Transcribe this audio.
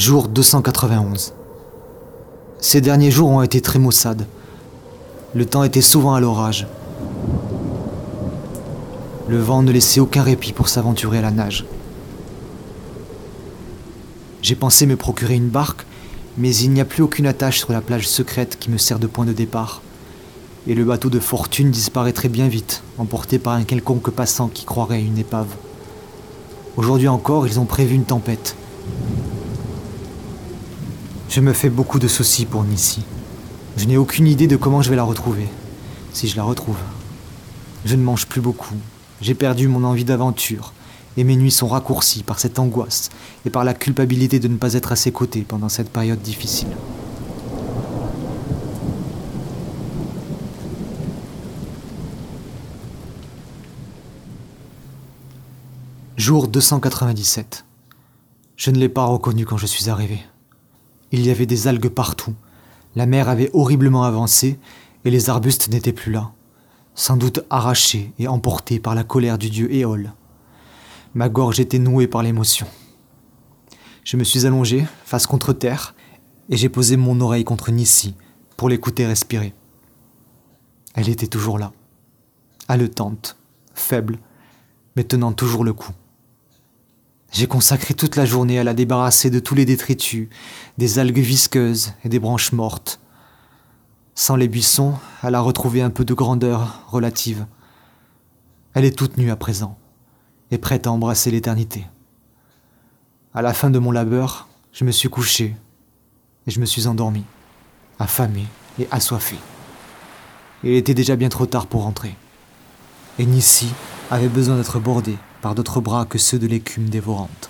Jour 291. Ces derniers jours ont été très maussades. Le temps était souvent à l'orage. Le vent ne laissait aucun répit pour s'aventurer à la nage. J'ai pensé me procurer une barque, mais il n'y a plus aucune attache sur la plage secrète qui me sert de point de départ. Et le bateau de fortune disparaîtrait bien vite, emporté par un quelconque passant qui croirait une épave. Aujourd'hui encore, ils ont prévu une tempête. Je me fais beaucoup de soucis pour Nissi. Je n'ai aucune idée de comment je vais la retrouver, si je la retrouve. Je ne mange plus beaucoup. J'ai perdu mon envie d'aventure, et mes nuits sont raccourcies par cette angoisse et par la culpabilité de ne pas être à ses côtés pendant cette période difficile. Jour 297. Je ne l'ai pas reconnu quand je suis arrivé. Il y avait des algues partout. La mer avait horriblement avancé et les arbustes n'étaient plus là, sans doute arrachés et emportés par la colère du dieu Éole. Ma gorge était nouée par l'émotion. Je me suis allongé, face contre terre, et j'ai posé mon oreille contre Nissi pour l'écouter respirer. Elle était toujours là, haletante, faible, mais tenant toujours le coup. J'ai consacré toute la journée à la débarrasser de tous les détritus, des algues visqueuses et des branches mortes. Sans les buissons, elle a retrouvé un peu de grandeur relative. Elle est toute nue à présent, et prête à embrasser l'éternité. À la fin de mon labeur, je me suis couché, et je me suis endormi, affamé et assoiffé. Il était déjà bien trop tard pour rentrer. Et Nissi avait besoin d'être bordé par d'autres bras que ceux de l'écume dévorante.